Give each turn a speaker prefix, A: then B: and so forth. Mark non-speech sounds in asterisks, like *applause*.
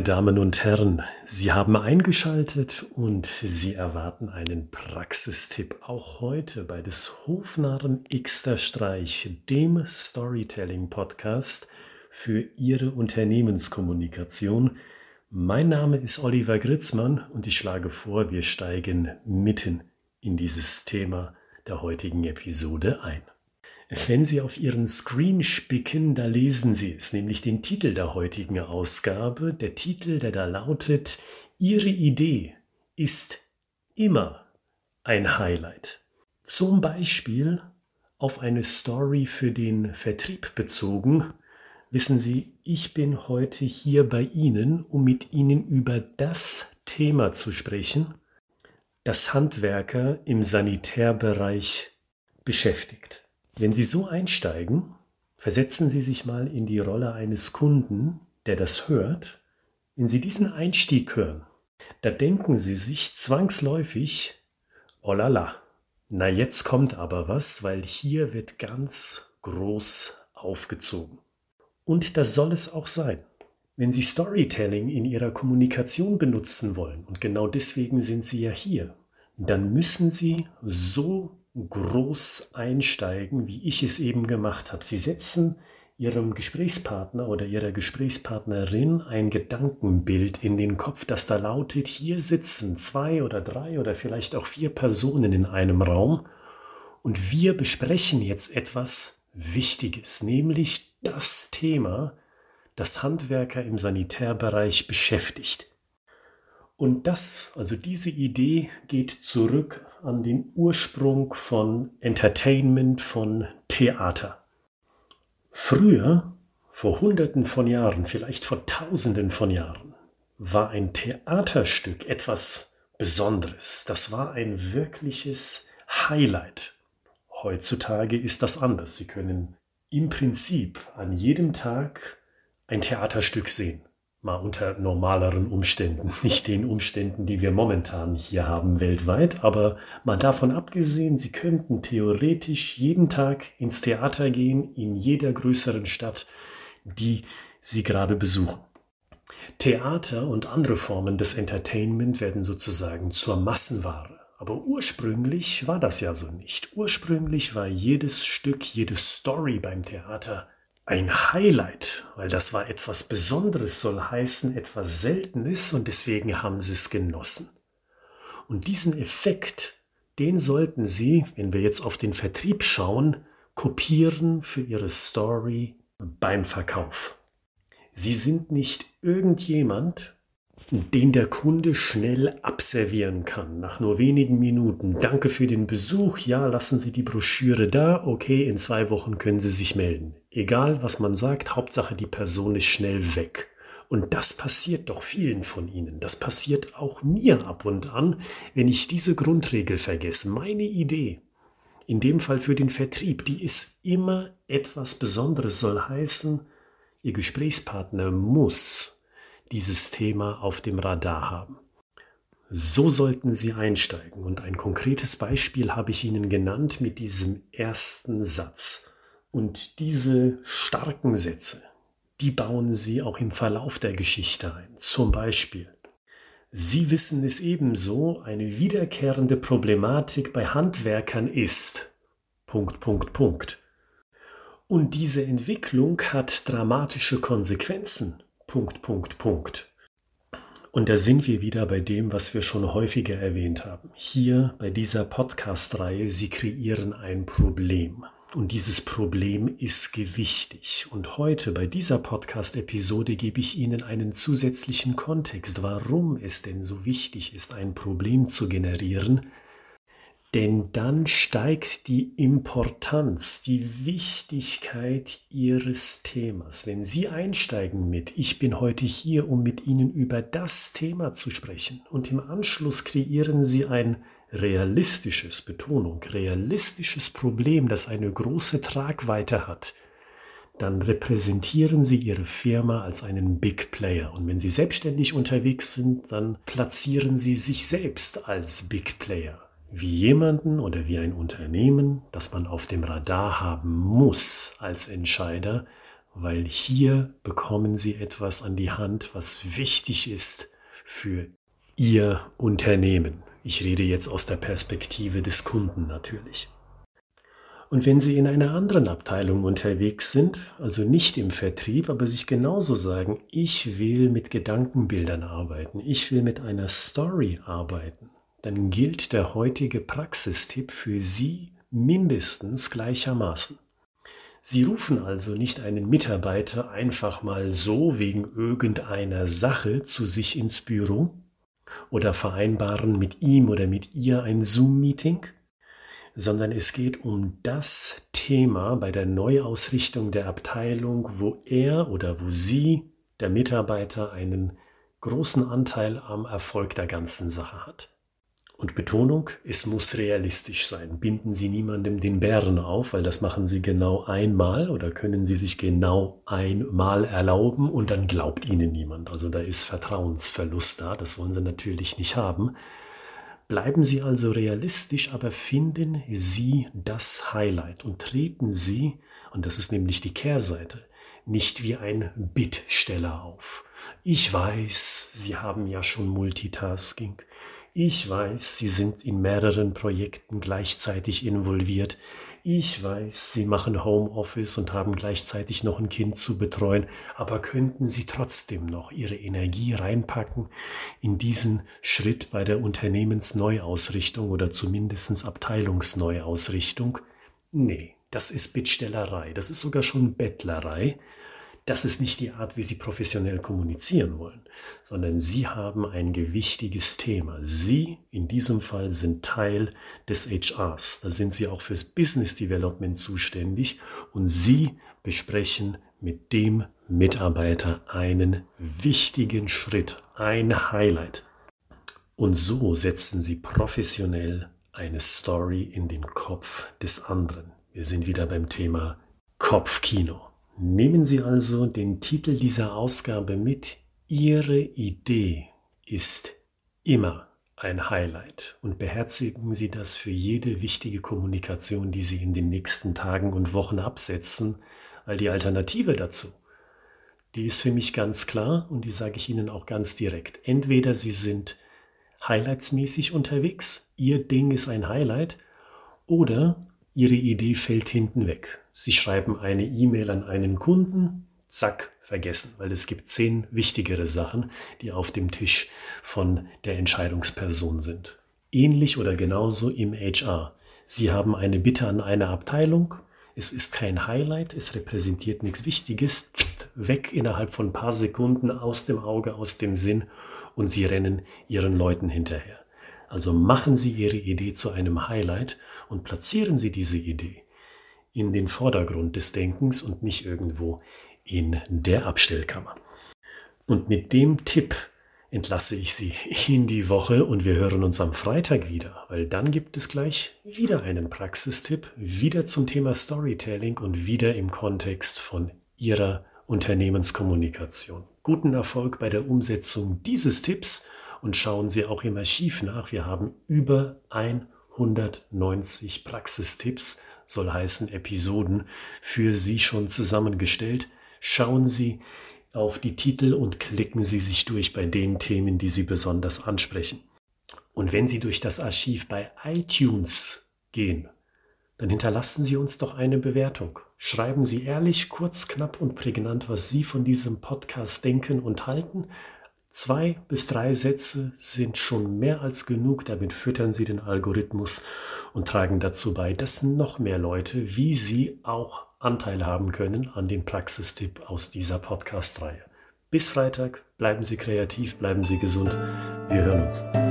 A: Meine Damen und Herren, Sie haben eingeschaltet und Sie erwarten einen Praxistipp auch heute bei des Hofnarren Xter Streich, dem Storytelling Podcast für Ihre Unternehmenskommunikation. Mein Name ist Oliver Gritzmann und ich schlage vor, wir steigen mitten in dieses Thema der heutigen Episode ein. Wenn Sie auf Ihren Screen spicken, da lesen Sie es, nämlich den Titel der heutigen Ausgabe. Der Titel, der da lautet, Ihre Idee ist immer ein Highlight. Zum Beispiel auf eine Story für den Vertrieb bezogen. Wissen Sie, ich bin heute hier bei Ihnen, um mit Ihnen über das Thema zu sprechen, das Handwerker im Sanitärbereich beschäftigt. Wenn Sie so einsteigen, versetzen Sie sich mal in die Rolle eines Kunden, der das hört. Wenn Sie diesen Einstieg hören, da denken Sie sich zwangsläufig, oh la la, na jetzt kommt aber was, weil hier wird ganz groß aufgezogen. Und das soll es auch sein. Wenn Sie Storytelling in Ihrer Kommunikation benutzen wollen, und genau deswegen sind Sie ja hier, dann müssen Sie so groß einsteigen, wie ich es eben gemacht habe. Sie setzen Ihrem Gesprächspartner oder Ihrer Gesprächspartnerin ein Gedankenbild in den Kopf, das da lautet, hier sitzen zwei oder drei oder vielleicht auch vier Personen in einem Raum und wir besprechen jetzt etwas Wichtiges, nämlich das Thema, das Handwerker im Sanitärbereich beschäftigt. Und das, also diese Idee geht zurück an den Ursprung von Entertainment, von Theater. Früher, vor Hunderten von Jahren, vielleicht vor Tausenden von Jahren, war ein Theaterstück etwas Besonderes. Das war ein wirkliches Highlight. Heutzutage ist das anders. Sie können im Prinzip an jedem Tag ein Theaterstück sehen mal unter normaleren Umständen, *laughs* nicht den Umständen, die wir momentan hier haben weltweit, aber mal davon abgesehen, Sie könnten theoretisch jeden Tag ins Theater gehen, in jeder größeren Stadt, die Sie gerade besuchen. Theater und andere Formen des Entertainment werden sozusagen zur Massenware. Aber ursprünglich war das ja so nicht. Ursprünglich war jedes Stück, jede Story beim Theater ein Highlight, weil das war etwas Besonderes, soll heißen etwas Seltenes und deswegen haben sie es genossen. Und diesen Effekt, den sollten Sie, wenn wir jetzt auf den Vertrieb schauen, kopieren für Ihre Story beim Verkauf. Sie sind nicht irgendjemand, den der Kunde schnell abservieren kann, nach nur wenigen Minuten. Danke für den Besuch, ja, lassen Sie die Broschüre da, okay, in zwei Wochen können Sie sich melden. Egal, was man sagt, Hauptsache die Person ist schnell weg. Und das passiert doch vielen von Ihnen. Das passiert auch mir ab und an, wenn ich diese Grundregel vergesse. Meine Idee, in dem Fall für den Vertrieb, die ist immer etwas Besonderes, soll heißen, Ihr Gesprächspartner muss dieses Thema auf dem Radar haben. So sollten Sie einsteigen. Und ein konkretes Beispiel habe ich Ihnen genannt mit diesem ersten Satz. Und diese starken Sätze, die bauen Sie auch im Verlauf der Geschichte ein. Zum Beispiel, Sie wissen es ebenso, eine wiederkehrende Problematik bei Handwerkern ist. Punkt, Punkt, Punkt. Und diese Entwicklung hat dramatische Konsequenzen. Punkt, Punkt, Punkt. Und da sind wir wieder bei dem, was wir schon häufiger erwähnt haben. Hier bei dieser Podcast-Reihe, Sie kreieren ein Problem. Und dieses Problem ist gewichtig. Und heute bei dieser Podcast-Episode gebe ich Ihnen einen zusätzlichen Kontext, warum es denn so wichtig ist, ein Problem zu generieren, denn dann steigt die Importanz, die Wichtigkeit Ihres Themas. Wenn Sie einsteigen mit, ich bin heute hier, um mit Ihnen über das Thema zu sprechen und im Anschluss kreieren Sie ein realistisches, Betonung, realistisches Problem, das eine große Tragweite hat, dann repräsentieren Sie Ihre Firma als einen Big Player. Und wenn Sie selbstständig unterwegs sind, dann platzieren Sie sich selbst als Big Player wie jemanden oder wie ein Unternehmen, das man auf dem Radar haben muss als Entscheider, weil hier bekommen Sie etwas an die Hand, was wichtig ist für Ihr Unternehmen. Ich rede jetzt aus der Perspektive des Kunden natürlich. Und wenn Sie in einer anderen Abteilung unterwegs sind, also nicht im Vertrieb, aber sich genauso sagen, ich will mit Gedankenbildern arbeiten, ich will mit einer Story arbeiten, dann gilt der heutige Praxistipp für Sie mindestens gleichermaßen. Sie rufen also nicht einen Mitarbeiter einfach mal so wegen irgendeiner Sache zu sich ins Büro oder vereinbaren mit ihm oder mit ihr ein Zoom-Meeting, sondern es geht um das Thema bei der Neuausrichtung der Abteilung, wo er oder wo sie, der Mitarbeiter, einen großen Anteil am Erfolg der ganzen Sache hat. Und Betonung, es muss realistisch sein. Binden Sie niemandem den Bären auf, weil das machen Sie genau einmal oder können Sie sich genau einmal erlauben und dann glaubt Ihnen niemand. Also da ist Vertrauensverlust da, das wollen Sie natürlich nicht haben. Bleiben Sie also realistisch, aber finden Sie das Highlight und treten Sie, und das ist nämlich die Kehrseite, nicht wie ein Bittsteller auf. Ich weiß, Sie haben ja schon Multitasking. Ich weiß, Sie sind in mehreren Projekten gleichzeitig involviert. Ich weiß, Sie machen Homeoffice und haben gleichzeitig noch ein Kind zu betreuen, aber könnten Sie trotzdem noch Ihre Energie reinpacken in diesen Schritt bei der Unternehmensneuausrichtung oder zumindest Abteilungsneuausrichtung? Nee, das ist Bittstellerei, das ist sogar schon Bettlerei. Das ist nicht die Art, wie Sie professionell kommunizieren wollen, sondern Sie haben ein gewichtiges Thema. Sie in diesem Fall sind Teil des HRs. Da sind Sie auch fürs Business Development zuständig und Sie besprechen mit dem Mitarbeiter einen wichtigen Schritt, ein Highlight. Und so setzen Sie professionell eine Story in den Kopf des anderen. Wir sind wieder beim Thema Kopfkino. Nehmen Sie also den Titel dieser Ausgabe mit. Ihre Idee ist immer ein Highlight und beherzigen Sie das für jede wichtige Kommunikation, die Sie in den nächsten Tagen und Wochen absetzen, weil die Alternative dazu, die ist für mich ganz klar und die sage ich Ihnen auch ganz direkt. Entweder Sie sind highlightsmäßig unterwegs, Ihr Ding ist ein Highlight, oder Ihre Idee fällt hinten weg. Sie schreiben eine E-Mail an einen Kunden, zack, vergessen, weil es gibt zehn wichtigere Sachen, die auf dem Tisch von der Entscheidungsperson sind. Ähnlich oder genauso im HR. Sie haben eine Bitte an eine Abteilung, es ist kein Highlight, es repräsentiert nichts Wichtiges, weg innerhalb von ein paar Sekunden aus dem Auge, aus dem Sinn und Sie rennen Ihren Leuten hinterher. Also machen Sie Ihre Idee zu einem Highlight und platzieren Sie diese Idee in den Vordergrund des Denkens und nicht irgendwo in der Abstellkammer. Und mit dem Tipp entlasse ich Sie *laughs* in die Woche und wir hören uns am Freitag wieder, weil dann gibt es gleich wieder einen Praxistipp, wieder zum Thema Storytelling und wieder im Kontext von Ihrer Unternehmenskommunikation. Guten Erfolg bei der Umsetzung dieses Tipps und schauen Sie auch im Archiv nach. Wir haben über 190 Praxistipps, soll heißen Episoden, für Sie schon zusammengestellt. Schauen Sie auf die Titel und klicken Sie sich durch bei den Themen, die Sie besonders ansprechen. Und wenn Sie durch das Archiv bei iTunes gehen, dann hinterlassen Sie uns doch eine Bewertung. Schreiben Sie ehrlich, kurz, knapp und prägnant, was Sie von diesem Podcast denken und halten. Zwei bis drei Sätze sind schon mehr als genug, damit füttern Sie den Algorithmus und tragen dazu bei, dass noch mehr Leute wie Sie auch Anteil haben können an dem Praxistipp aus dieser Podcast-Reihe. Bis Freitag, bleiben Sie kreativ, bleiben Sie gesund. Wir hören uns.